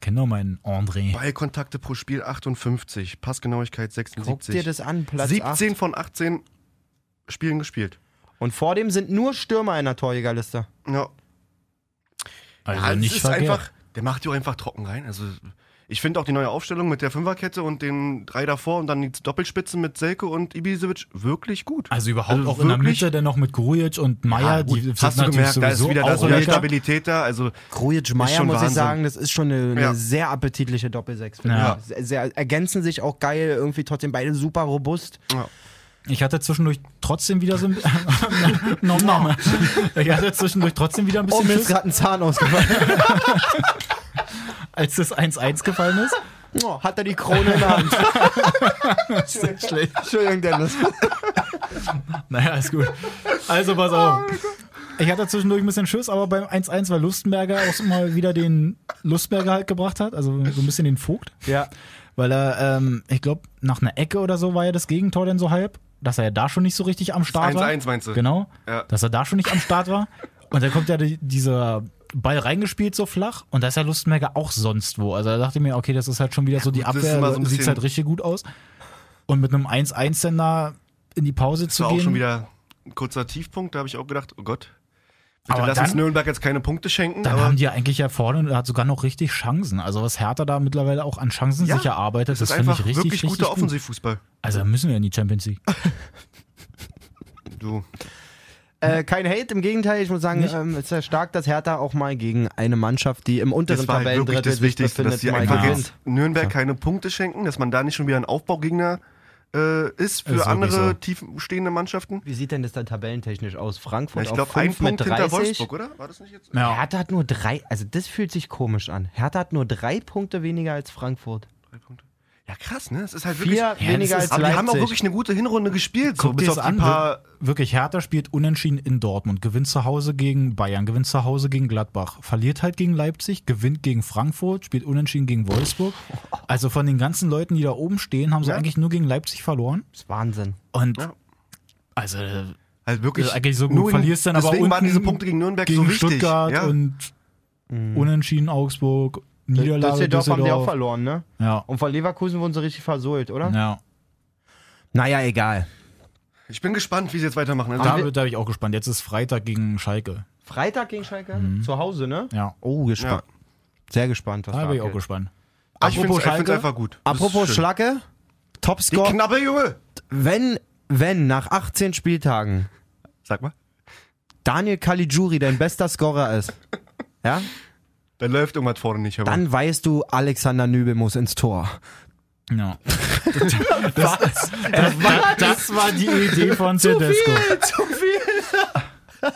S2: Kenn doch meinen André.
S3: Ballkontakte pro Spiel 58, Passgenauigkeit
S4: Guck
S3: 76.
S4: dir das an, Platz
S3: 17
S4: 8.
S3: von 18 Spielen gespielt.
S4: Und vor dem sind nur Stürmer in der Torjägerliste.
S3: Ja,
S2: Also
S3: ja,
S2: nicht
S3: ist
S2: verkehrt.
S3: einfach, der macht die auch einfach trocken rein. Also ich finde auch die neue Aufstellung mit der Fünferkette und den drei davor und dann die Doppelspitzen mit Selke und Ibisevic wirklich gut.
S2: Also überhaupt
S3: Also
S2: auch in der Mitte, dann noch mit Grujic und Meier,
S3: Ja,
S2: die sind
S3: hast du gemerkt, da ist wieder, da ist wieder. Stabilität da. Also
S4: Grujic Meier, muss ich
S3: Wahnsinn.
S4: sagen, das ist schon eine, eine
S3: Ja.
S4: sehr appetitliche Doppelsechs.
S2: Ja.
S4: ich. Sehr, sehr, ergänzen sich auch geil, irgendwie trotzdem beide super robust.
S2: Ich hatte zwischendurch trotzdem wieder so ein nom, nom. Ich hatte zwischendurch trotzdem wieder ein
S4: Oh,
S2: bisschen
S4: mir ist gerade ein Zahn ausgefallen.
S2: als das 1-1 gefallen ist.
S4: oh, hat er die Krone in der Hand.
S2: Schlecht.
S4: Entschuldigung, Dennis.
S2: Naja, ist gut. Also pass auf. Ich hatte zwischendurch ein bisschen Schiss, aber beim 1-1, weil Lustenberger auch mal wieder den Lustenberger halt gebracht hat, also so ein bisschen den Vogt.
S4: Ja.
S2: Weil er, ähm, ich glaube, nach einer Ecke oder so war ja das Gegentor dann so halb, dass er ja da schon nicht so richtig am Start war.
S3: 1-1 meinst du?
S2: Genau.
S3: Ja.
S2: Dass er da schon nicht am Start war. Und dann kommt ja die, dieser Ball reingespielt so flach und da ist ja Lustenberger auch sonst wo. Also da dachte ich mir, okay, das ist halt schon wieder so die
S3: das
S2: Abwehr,
S3: so
S2: sieht halt richtig gut aus. Und mit einem 1-1 dann da in die Pause
S3: Das
S2: zu
S3: war auch
S2: gehen.
S3: schon wieder ein kurzer Tiefpunkt. Da habe ich auch gedacht, oh Gott. Bitte
S2: Aber
S3: lass
S2: dann-
S3: uns Nürnberg jetzt keine Punkte schenken.
S2: Dann haben die ja eigentlich ja vorne und hat sogar noch richtig Chancen. Also was Hertha da mittlerweile auch an Chancen
S3: Ja,
S2: sich erarbeitet,
S3: das
S2: das, finde ich richtig,
S3: wirklich
S2: richtig
S3: guter
S2: gut.
S3: Offensivfußball.
S2: Also müssen wir in die Champions League.
S3: Du.
S4: Äh, kein Hate, im Gegenteil, ich muss sagen, ähm, es ist ja stark, dass Hertha auch mal gegen eine Mannschaft, die im unteren
S3: Das war halt wirklich
S4: Tabellendrittel
S3: das Wichtigste, dass sie einfach
S2: gewinnt.
S3: jetzt Nürnberg keine Punkte schenken, dass man da nicht schon wieder ein Aufbaugegner äh, ist für
S2: Ist
S3: andere
S2: so.
S3: tiefstehende Mannschaften.
S4: Wie sieht denn das dann tabellentechnisch aus? Frankfurt
S3: Ja, ich
S4: auf
S3: glaube, ein Punkt hinter
S4: 30.
S3: Wolfsburg, oder? War das nicht jetzt?
S2: Ja.
S4: Hertha hat nur drei, also das fühlt sich komisch an. Hertha hat nur drei Punkte weniger als Frankfurt.
S3: Drei Punkte. Ja, krass, ne? Es ist halt
S4: Vier
S3: wirklich.
S4: weniger
S2: das
S4: als
S3: Aber die haben auch wirklich eine gute Hinrunde gespielt. So,
S2: Guck
S3: bis auf
S2: an.
S3: paar.
S2: Wirklich, Hertha spielt unentschieden in Dortmund, gewinnt zu Hause gegen Bayern, gewinnt zu Hause gegen Gladbach, verliert halt gegen Leipzig, gewinnt gegen Frankfurt, spielt unentschieden gegen Wolfsburg. Also von den ganzen Leuten, die da oben stehen, haben sie
S3: Ja.
S2: eigentlich nur gegen Leipzig verloren.
S4: Das ist Wahnsinn.
S2: Und
S3: Ja.
S2: also
S3: Halt wirklich.
S2: ist eigentlich so gut.
S3: in-
S2: Verlierst dann aber
S3: deswegen waren
S2: unten
S3: diese Punkte gegen Nürnberg
S2: gegen
S3: so wichtig.
S2: Stuttgart
S3: ja.
S2: und unentschieden Augsburg, Niederlage
S4: Düsseldorf haben die auch
S2: Düsseldorf.
S4: verloren, ne?
S2: Ja.
S4: Und von Leverkusen wurden sie richtig versohlt, oder?
S2: ja.
S4: Naja, egal.
S3: Ich bin gespannt, wie sie jetzt weitermachen. Also,
S2: Da bin ich auch gespannt. Jetzt ist Freitag gegen Schalke.
S4: Freitag gegen Schalke? Zu Hause, ne?
S2: Ja.
S4: Oh, gespannt. Sehr gespannt, was
S2: Da bin ich auch gespannt.
S3: ich finde
S2: Apropos
S3: es
S2: Schalke.
S3: einfach gut. Das
S4: Apropos. Schlacke,
S3: Die
S4: Topscore.
S3: Knappe, Junge!
S4: Wenn, wenn nach 18 Spieltagen
S3: Sag mal.
S4: Daniel Caligiuri dein bester Scorer ist, ja,
S3: Dann läuft irgendwas vorne nicht. Aber
S4: dann weißt du, Alexander Nübel muss ins Tor.
S2: Ja. Das, das, das, das war die Idee von Tedesco.
S4: Zu viel.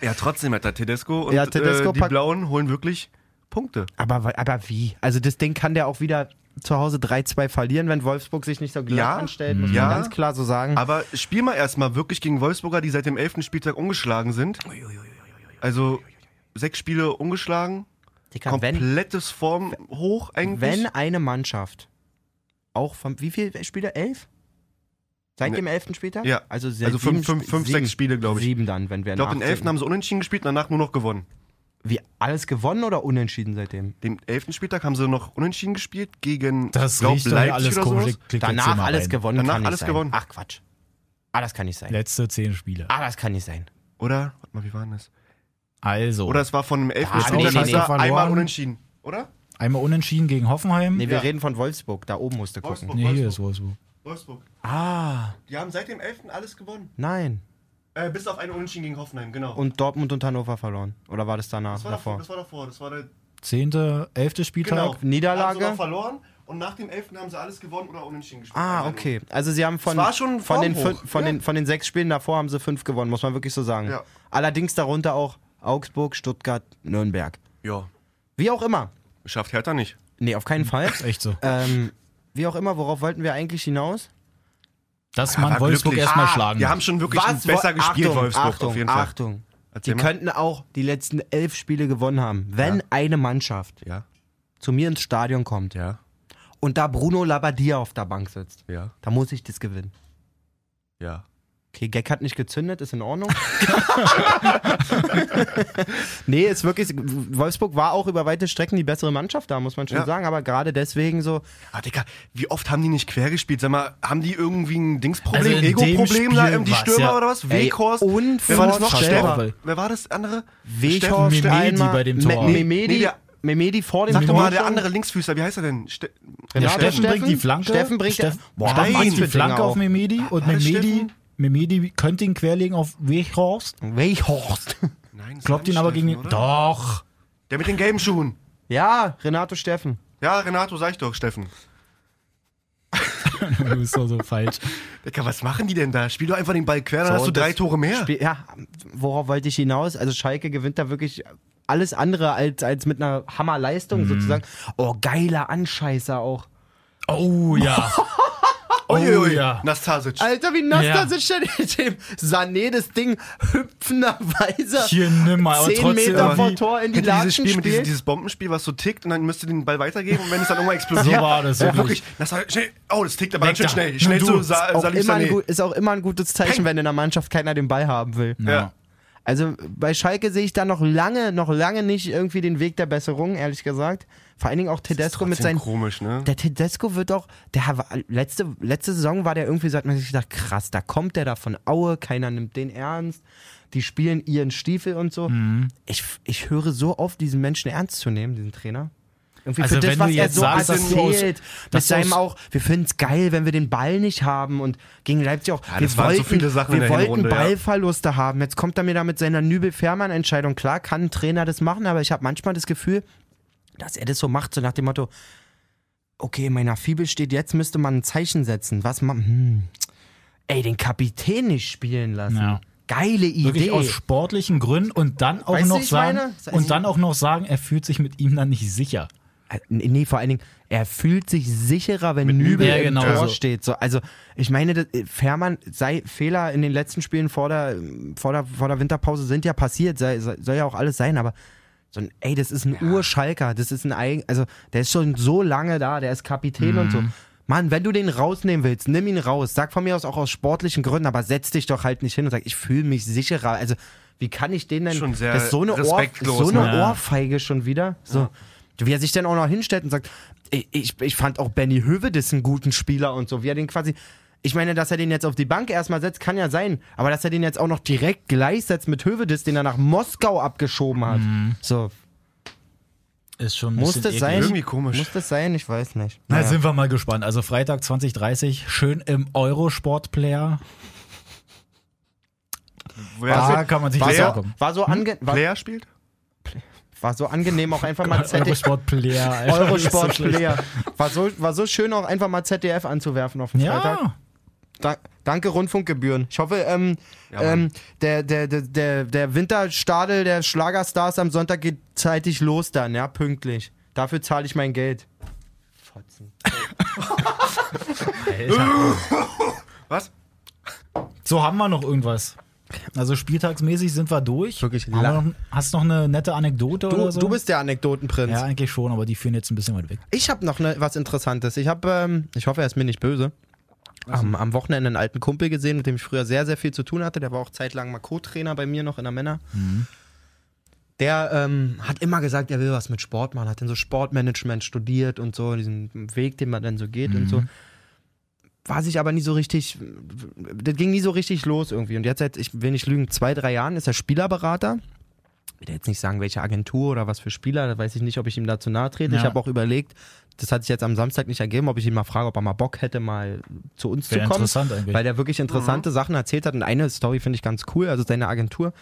S3: ja, trotzdem hat der Tedesco und
S4: Ja, Tedesco
S3: äh, die Blauen holen wirklich Punkte.
S4: Aber, aber wie? Also das Ding kann der auch wieder zu Hause 3-2 verlieren, wenn Wolfsburg sich nicht so glatt
S3: Ja,
S4: anstellt, muss
S3: ja.
S4: man ganz klar so sagen.
S3: Aber spiel mal erstmal wirklich gegen Wolfsburger, die seit dem 11. Spieltag ungeschlagen sind. Also sechs Spiele ungeschlagen.
S4: Digga, wenn,
S3: Komplettes Form hoch eigentlich.
S4: wenn eine Mannschaft auch vom, wie viel Spiele? Elf? Seit
S3: Ne.
S4: dem elften Spieltag?
S3: Ja.
S4: Also,
S3: Also fünf, fünf, fünf
S4: sieben,
S3: sechs Spiele, glaube ich.
S4: Sieben dann, wenn wir
S3: Ich glaube, den 11. haben sie unentschieden gespielt, danach nur noch gewonnen.
S4: Wie, alles gewonnen oder unentschieden seitdem?
S3: Den 11. Spieltag haben sie noch unentschieden gespielt gegen
S2: Das
S3: glaub, Leipzig
S2: alles
S3: oder
S2: komisch. hier
S4: Danach alles
S2: rein.
S4: gewonnen
S3: Danach
S4: kann nicht
S3: alles
S4: sein.
S3: gewonnen.
S4: Ach Quatsch. Ah, das kann nicht sein.
S2: Letzte zehn Spiele.
S4: Ah, das kann nicht sein.
S3: Oder? Warte mal, wie war denn das?
S2: Also,
S3: Oder es war von dem 11.
S4: Ah, nee, nee,
S3: das
S4: nee.
S3: einmal unentschieden. Oder?
S2: einmal unentschieden gegen Hoffenheim.
S4: Nee, wir
S3: Ja.
S4: reden von Wolfsburg. Da oben musst du gucken.
S3: Wolfsburg.
S2: Nee, hier ist Wolfsburg.
S3: Wolfsburg.
S4: Ah,
S3: Die haben seit dem 11. alles gewonnen.
S4: nein.
S3: Äh, bis auf eine Unentschieden gegen Hoffenheim, genau.
S4: Und Dortmund und Hannover verloren. Oder war das danach?
S3: das war
S4: davor?
S3: Das war davor. Das war der
S2: Zehnte, elfte Spieltag.
S3: genau.
S4: Niederlage?
S3: Haben verloren und nach dem 11. haben sie alles gewonnen oder unentschieden gespielt.
S4: Ah,
S3: Einfach
S4: okay. Also sie haben von,
S3: Es war schon
S4: von, den, fün- von,
S3: ja.
S4: den, von den sechs Spielen davor haben sie fünf gewonnen, muss man wirklich so sagen.
S3: Ja.
S4: Allerdings darunter auch Augsburg, Stuttgart, Nürnberg.
S3: Ja,
S4: Wie auch immer.
S3: schafft Hertha nicht.
S4: Nee, auf keinen Fall.
S2: Ist echt so.
S4: ähm, wie auch immer, worauf wollten wir eigentlich hinaus?
S2: Dass man
S3: war
S2: Wolfsburg
S3: glücklich.
S2: erstmal
S3: Ah,
S2: schlagen.
S3: Wir haben schon wirklich
S4: Was
S3: besser
S4: wo-
S3: gespielt,
S4: Achtung,
S3: Wolfsburg,
S4: Achtung,
S3: auf jeden Fall.
S4: Achtung. Die
S3: Erzähl mal.
S4: könnten auch die letzten elf Spiele gewonnen haben, wenn
S3: Ja.
S4: eine Mannschaft
S3: Ja,
S4: zu mir ins Stadion kommt
S3: ja,
S4: und da Bruno Labbadia auf der Bank sitzt.
S3: ja,
S4: Da muss ich das gewinnen.
S3: ja.
S4: Okay, Gag hat nicht gezündet, ist in Ordnung. nee, ist wirklich. Wolfsburg war auch über weite Strecken die bessere Mannschaft da, muss man schon
S3: Ja.
S4: sagen. Aber gerade deswegen so.
S3: Ah, Digga, wie oft haben die nicht quer gespielt? Sag mal, haben die irgendwie ein Dingsproblem,
S2: Also
S3: Ego-Problem da, die Stürmer
S2: ja-
S3: oder was? Weghorst? Wer war das noch? Steffen? Wer war das andere?
S4: Weghorst
S2: Memedi
S4: einmal,
S2: bei dem
S4: Me-
S2: Tor.
S4: Memedi,
S3: Nee,
S4: Memedi vor dem
S3: Sag doch mal, der andere Linksfüßer, wie heißt er denn? Ste
S2: Ja,
S4: Renato
S2: Steffen, bringt die Flanke.
S4: Steffen bringt
S2: Steffen,
S4: Boah,
S2: Steffen die Flanke
S4: Dinger
S2: auf. Memedi und Memedi,
S3: Steffen?
S2: Memedi könnte ihn querlegen auf Weghorst.
S4: Weghorst.
S3: Nein, das
S2: Kloppt ihn aber gegen
S3: Steffen,
S2: den.
S3: oder?
S2: Doch.
S3: Der mit den gelben Schuhen.
S4: Ja, Renato Steffen.
S3: Ja, Renato, sag ich doch, Steffen.
S2: du bist doch so falsch.
S3: Digga, was machen die denn da? Spiel doch einfach den Ball quer, dann
S4: So,
S3: hast du drei Tore mehr.
S4: Spiel, ja, worauf wollte ich hinaus? Also Schalke gewinnt da wirklich alles andere als, als mit einer Hammerleistung
S3: Mhm.
S4: sozusagen. Oh, geiler Anscheißer auch.
S2: Oh ja.
S3: Uiuiui,
S2: ja.
S3: Nastasic.
S4: Alter, wie Nastasic denn in dem Sané das Ding hüpfenderweise
S2: Hier nimm mal. aber
S4: 10
S2: trotzdem
S4: Meter vor Tor in die
S3: ihr dieses Spiel mit diesem,
S4: spielt?
S3: dieses Bombenspiel, was so tickt und dann müsst ihr den Ball weitergeben und wenn es dann irgendwann explodiert.
S2: So war das
S3: Ja,
S2: wirklich.
S3: wirklich. Nastasic, schnell. Oh, das tickt aber ganz schön schnell. Schnell zu. Sa
S4: auch
S3: Salif
S4: immer ein
S3: Sané.
S4: ist auch immer ein gutes Zeichen,
S3: Peng.
S4: wenn in der Mannschaft keiner den Ball haben will.
S3: Ja.
S4: Also bei Schalke sehe ich da noch lange, noch lange nicht irgendwie den Weg der Besserung, ehrlich gesagt. Vor allen Dingen auch Tedesco mit seinen.
S3: komisch, ne?
S4: Der Tedesco wird auch, der letzte, letzte Saison war der irgendwie, so hat man sich gedacht, krass, da kommt der da von Aue, keiner nimmt den ernst, die spielen ihren Stiefel und so.
S2: Mhm.
S4: Ich, ich höre so oft, diesen Menschen ernst zu nehmen, diesen Trainer. Irgendwie
S2: Also
S4: für das, was er
S2: jetzt
S4: so
S2: sagst,
S4: erzählt, mit
S2: du
S4: seinem
S2: aus-
S4: auch, wir finden es geil, wenn wir den Ball nicht haben und gegen Leipzig auch,
S3: Ja,
S4: wir
S3: das so
S4: wollten,
S3: in
S4: wir wollten
S3: Hinrunde, ja.
S4: Ballverluste haben. Jetzt kommt er mir da mit seiner Nübel-Fährmann-Entscheidung. Klar kann ein Trainer das machen, aber ich habe manchmal das Gefühl, dass er das so macht, so nach dem Motto, okay, in meiner Fibel steht, jetzt müsste man ein Zeichen setzen. Was man, hm, ey, den Kapitän nicht spielen lassen.
S2: Ja.
S4: Geile
S2: Wirklich
S4: Idee.
S2: aus sportlichen Gründen und dann auch
S4: Weißt
S2: noch
S4: ich
S2: sagen
S4: meine? Also-
S2: und dann auch noch sagen, er fühlt sich mit ihm dann nicht sicher.
S4: Äh, Nee, vor allen Dingen, er fühlt sich sicherer, wenn Nübel
S2: Nübel, ja,
S4: im
S2: genau
S4: Tor
S2: so.
S4: steht. So, also, ich meine, äh, Fährmann, sei Fehler in den letzten Spielen vor der, vor der, vor der Winterpause sind ja passiert, sei, soll ja auch alles sein, aber so ein, ey, das ist ein Urschalker, das ist ein eigen, also der ist schon so lange da, der ist Kapitän und
S2: Mhm.
S4: so. Mann, wenn du den rausnehmen willst, nimm ihn raus. Sag von mir aus auch aus sportlichen Gründen, aber setz dich doch halt nicht hin und sag, ich fühle mich sicherer. Also, wie kann ich den denn?
S3: Schon sehr
S4: das ist so eine, Ohr, so eine
S3: ne?
S2: Ja.
S4: Ohrfeige schon wieder. So. Wie er sich dann auch noch hinstellt und sagt, ich, ich, ich fand auch Benny Hövedes einen guten Spieler und so. Wie er den quasi. Ich meine, dass er den jetzt auf die Bank erstmal setzt, kann ja sein. Aber dass er den jetzt auch noch direkt gleichsetzt mit Hövedes, den er nach Moskau abgeschoben hat. So,
S2: Ist schon ein
S4: muss
S2: bisschen
S4: das sein?
S3: Irgendwie komisch.
S4: Muss das sein? Ich weiß nicht.
S2: Na,
S4: Naja.
S2: sind wir mal gespannt. Also Freitag 2030, schön im Eurosport-Player. Da kann man sich
S4: war,
S2: das
S4: so,
S2: angucken.
S4: war, so ange war,
S3: Player spielt?
S4: war so angenehm, auch einfach mal ZDF.
S2: Alter.
S4: Eurosport
S2: so schlecht.
S4: Player. War so, war so schön, auch einfach mal ZDF anzuwerfen auf den Freitag. Da, danke Rundfunkgebühren. Ich hoffe, ähm,
S3: Ja,
S4: ähm, der, der, der, der, Winterstadel der Schlagerstars am Sonntag geht zeitig los dann, ja, pünktlich. Dafür zahle ich mein Geld. Fotzen.
S3: Was?
S2: so haben wir noch irgendwas. Also spieltagsmäßig sind wir durch.
S4: Wirklich
S2: noch, hast du noch eine nette Anekdote
S4: Du,
S2: oder so?
S4: du bist der Anekdotenprinz.
S2: ja, eigentlich schon, aber die führen jetzt ein bisschen weit weg.
S4: Ich habe noch ne, was Interessantes. Ich habe, ähm, ich hoffe, er ist mir nicht böse. Am, am Wochenende einen alten Kumpel gesehen, mit dem ich früher sehr, sehr viel zu tun hatte. Der war auch zeitlang mal Co-Trainer bei mir noch in der Männer. Der ähm, hat immer gesagt, er will was mit Sport machen, hat dann so Sportmanagement studiert und so, diesen Weg, den man dann so geht und so. War sich aber nie so richtig, das ging nie so richtig los irgendwie. Und jetzt seit, ich will nicht lügen, zwei, drei Jahren ist er Spielerberater. Ich will jetzt nicht sagen, welche Agentur oder was für Spieler, da weiß ich nicht, ob ich ihm dazu nahe trete.
S2: Ja.
S4: Ich habe auch überlegt, das hat sich jetzt am Samstag nicht ergeben, ob ich ihn mal frage, ob er mal Bock hätte, mal zu uns
S2: Wäre
S4: zu kommen.
S2: interessant eigentlich.
S4: Weil der wirklich interessante Sachen erzählt hat. Und eine Story finde ich ganz cool. Also seine Agentur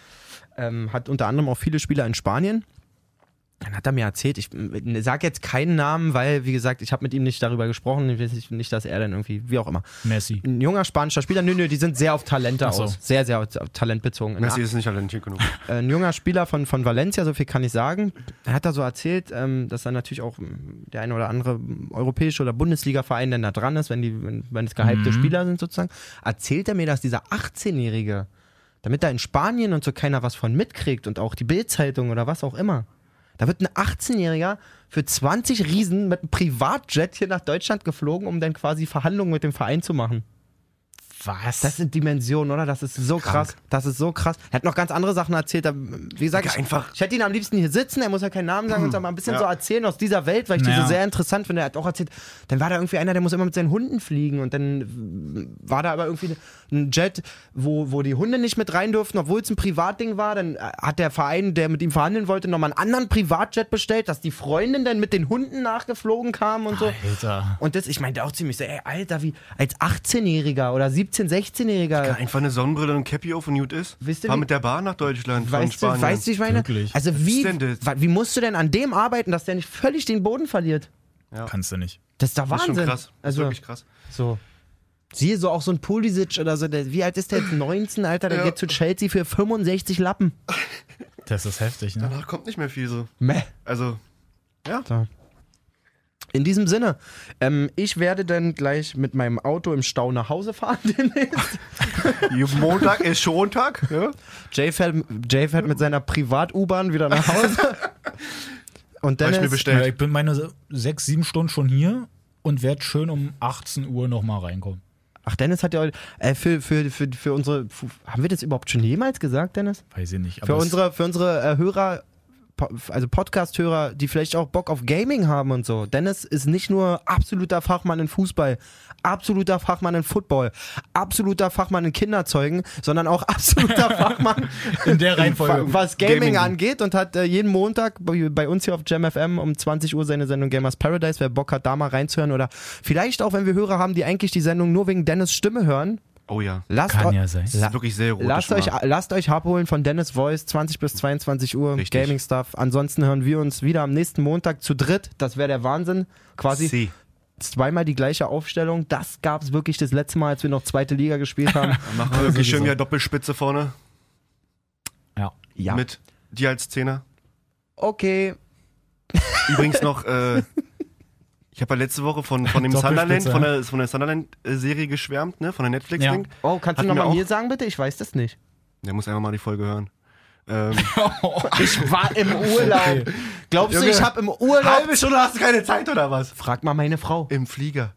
S4: ähm, hat unter anderem auch viele Spieler in Spanien. Dann hat er mir erzählt, ich sage jetzt keinen Namen, weil, wie gesagt, ich habe mit ihm nicht darüber gesprochen. Ich weiß nicht- dass er dann irgendwie, wie auch immer.
S2: Messi.
S4: Ein junger spanischer Spieler, nö, nö, die sind sehr auf Talente
S2: so.
S4: aus. Sehr, sehr auf talentbezogen. Ein
S3: Messi ist nicht talentiert genug.
S4: äh, ein junger Spieler von, von Valencia, so viel kann ich sagen. Er hat da so erzählt, ähm, dass da natürlich auch ähm, der eine oder andere europäische oder Bundesliga-Verein dann da dran ist, wenn, die, wenn, wenn es gehypte Spieler sind sozusagen. Erzählt er mir, dass dieser 18-Jährige, damit da in Spanien und so keiner was von mitkriegt und auch die Bildzeitung oder was auch immer, da wird ein 18-Jähriger für 20 Riesen mit einem Privatjet hier nach Deutschland geflogen, um dann quasi Verhandlungen mit dem Verein zu machen.
S2: Was?
S4: Das sind Dimensionen, oder? Das ist so krass. Das ist so krass. Er hat noch ganz andere Sachen erzählt. da- Wie gesagt, ich,
S3: einfach-
S4: ich hätte ihn am liebsten hier sitzen. Er muss ja keinen Namen sagen und so mal ein bisschen
S3: Ja.
S4: so erzählen aus dieser Welt, weil ich die
S2: Ja.
S4: so sehr interessant finde. Er hat auch erzählt, dann war da irgendwie einer, der muss immer mit seinen Hunden fliegen und dann war da aber irgendwie ein Jet, wo, wo die Hunde nicht mit rein durften, obwohl es ein Privatding war. Dann hat der Verein, der mit ihm verhandeln wollte, nochmal einen anderen Privatjet bestellt, dass die Freundin dann mit den Hunden nachgeflogen kam und so.
S2: Alter.
S4: Und das, ich meinte auch ziemlich so, ey, Alter, wie als 18-Jähriger oder 17-, 16-Jähriger.
S3: Einfach eine Sonnenbrille und ein Cappy auf und gut ist.
S4: Wisst ihr,
S3: Fahr
S4: wie-
S3: mit der Bahn nach Deutschland von
S4: Weißt du,
S3: Spanien.
S4: weißt du, ich meine?
S2: Wirklich?
S4: Also wie,
S3: ist denn das?
S4: wa- wie musst du denn an dem arbeiten, dass der nicht völlig den Boden verliert?
S2: Kannst du nicht.
S4: Das ist doch
S3: das ist
S4: Wahnsinn.
S3: schon krass. Das ist
S4: Also
S3: wirklich krass.
S4: so. Siehe so auch so ein Pulisic oder so, der, wie alt ist der jetzt? 19, Alter, der
S3: Ja.
S4: geht zu Chelsea für 65 Lappen.
S2: Das ist heftig, ne?
S3: Danach kommt nicht mehr viel so.
S4: Meh.
S3: Also, ja.
S4: In diesem Sinne, ähm, ich werde dann gleich mit meinem Auto im Stau nach Hause fahren demnächst.
S3: Montag ist Schontag. Ja?
S4: Jay fährt, Jay fährt mit seiner Privat-U-Bahn wieder nach Hause. Und dann
S3: ich.
S2: Ja, ich bin meine sechs, sieben Stunden schon hier und werde schön um 18 Uhr nochmal reinkommen.
S4: Ach, Dennis hat ja heute, äh, für, für, für, für unsere, haben wir das überhaupt schon jemals gesagt, Dennis?
S2: Weiß ich nicht.
S4: Für unsere, für unsere äh, Hörer, also Podcast-Hörer, die vielleicht auch Bock auf Gaming haben und so. Dennis ist nicht nur absoluter Fachmann in Fußball, absoluter Fachmann in Football, absoluter Fachmann in Kinderzeugen, sondern auch absoluter Fachmann
S2: In der Reihenfolge.
S4: was Gaming,
S3: Gaming.
S4: angeht und hat äh, jeden Montag bei, bei uns hier auf Jam FM um 20 Uhr seine Sendung Gamers Paradise. Wer Bock hat, da mal reinzuhören oder vielleicht auch, wenn wir Hörer haben, die eigentlich die Sendung nur wegen Dennis Stimme hören,
S3: Oh ja.
S4: lasst
S2: Kann ja sein.
S3: Das ist wirklich sehr erotisch.
S4: Lasst euch, lasst euch abholen von Dennis Voice, 20 bis 22 Uhr,
S3: Richtig.
S4: Gaming Stuff. Ansonsten hören wir uns wieder am nächsten Montag zu dritt. Das wäre der Wahnsinn. Quasi
S3: Sie.
S4: zweimal die gleiche Aufstellung. Das gab es wirklich das letzte Mal, als wir noch zweite Liga gespielt haben.
S3: Machen wir wirklich schön wieder Doppelspitze vorne.
S2: Ja.
S4: ja.
S3: Mit dir als Zehner.
S4: okay.
S3: Übrigens noch, äh, ich habe ja letzte Woche von, von dem Sunderland, von
S2: ja.
S3: der, von der Sunderland-Serie geschwärmt, ne? Von der Netflix-Ding.
S4: Oh, kannst du
S3: Hatten wir
S4: nochmal
S3: auch.
S4: mir sagen, bitte? Ich weiß das nicht.
S3: Der muss einfach mal die Folge hören. Ähm,
S4: Ich war im Urlaub. Glaubst du,
S3: Junge,
S4: ich habe im Urlaub.
S3: halbe Stunde hast du keine Zeit oder was?
S4: Frag mal meine Frau.
S3: Im Flieger.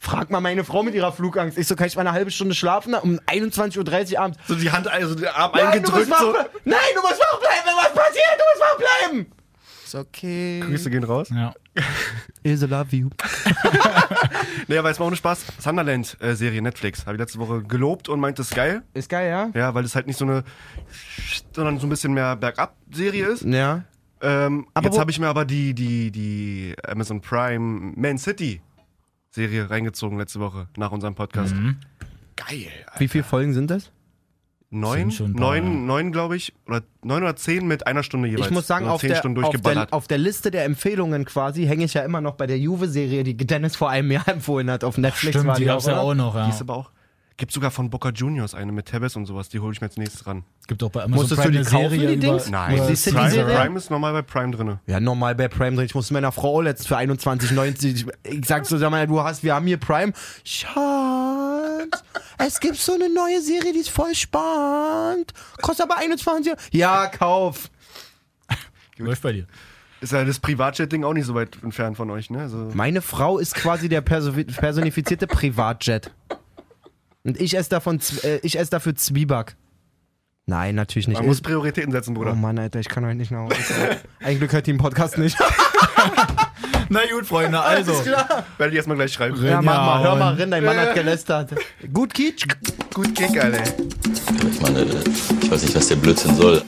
S4: Frag mal meine Frau mit ihrer Flugangst. Ich so, kann ich mal eine halbe Stunde schlafen? Um 21.30 Uhr abends.
S3: So die Hand, also den Arm
S4: Nein, du
S3: eingedrückt.
S4: musst wach
S3: So.
S4: bleiben. Nein, du musst wach bleiben, wenn was passiert. Du musst wach bleiben. Ist okay.
S3: Grüße gehen raus.
S2: Ja.
S4: Is I love you.
S3: Nee, aber es war ohne Spaß. Sunderland-Serie, Netflix. Habe ich letzte Woche gelobt und meinte, es ist geil.
S4: Ist geil, ja?
S3: Ja, weil es halt nicht so eine, sondern so ein bisschen mehr Bergab-Serie ist.
S4: Ja.
S3: Ähm,
S4: Aber
S3: jetzt habe ich mir aber die, die, die Amazon Prime Man City Serie reingezogen letzte Woche nach unserem Podcast.
S2: Mhm.
S3: Geil. Alter.
S4: Wie viele Folgen sind das?
S3: Neun?
S2: Ja.
S3: Neun, neun glaube ich. Oder neun oder zehn mit einer Stunde jeweils.
S4: Ich muss sagen, auf
S3: zehn
S4: der,
S3: Stunden
S4: auf, der,
S3: durchgeballert.
S4: auf der Liste der Empfehlungen quasi hänge ich ja immer noch bei der Juve-Serie, die Dennis vor einem Jahr empfohlen hat. Auf Netflix
S2: Stimmt,
S4: war
S2: die
S4: die
S2: gab's ja
S4: oder?
S2: auch noch, ja.
S3: Die ist aber auch. Gibt sogar von Boca Juniors eine mit Tevez und sowas. Die hole ich mir als nächstes ran.
S2: Gibt auch bei Amazon
S4: Musstest
S2: Prime
S4: du die
S2: eine
S4: kaufen,
S2: Serie
S4: die
S2: über,
S4: Dings?
S3: Nein, Prime,
S4: Serie?
S3: Prime ist normal bei Prime drin.
S4: Ja, normal bei Prime drin. Ich muss meiner Frau letzt für 21,90. Ich sag so, sag mal, du hast, wir haben hier Prime. Schatz, es gibt so eine neue Serie, die ist voll spannend. Kostet aber 21. Ja, kauf.
S2: Läuft bei dir.
S3: Ist ja das Privatjet-Ding auch nicht so weit entfernt von euch, ne? Also,
S4: Meine Frau ist quasi der perso personifizierte Privatjet. Und ich esse davon, äh, ich esse dafür Zwieback. Nein, natürlich nicht.
S3: man muss Prioritäten setzen,
S4: oh
S3: Bruder.
S4: Mann, Alter, ich kann heute nicht nach Hause. Ein Glück hört die im Podcast nicht.
S2: Na gut, Freunde, also.
S3: Werde ich erstmal gleich schreiben.
S4: Ja, mach mal, hör mal rein, dein Mann hat gelästert. Gut, Kietsch.
S3: Gut Kick, Alter.
S5: Ich meine, ich weiß nicht, was der Blödsinn soll.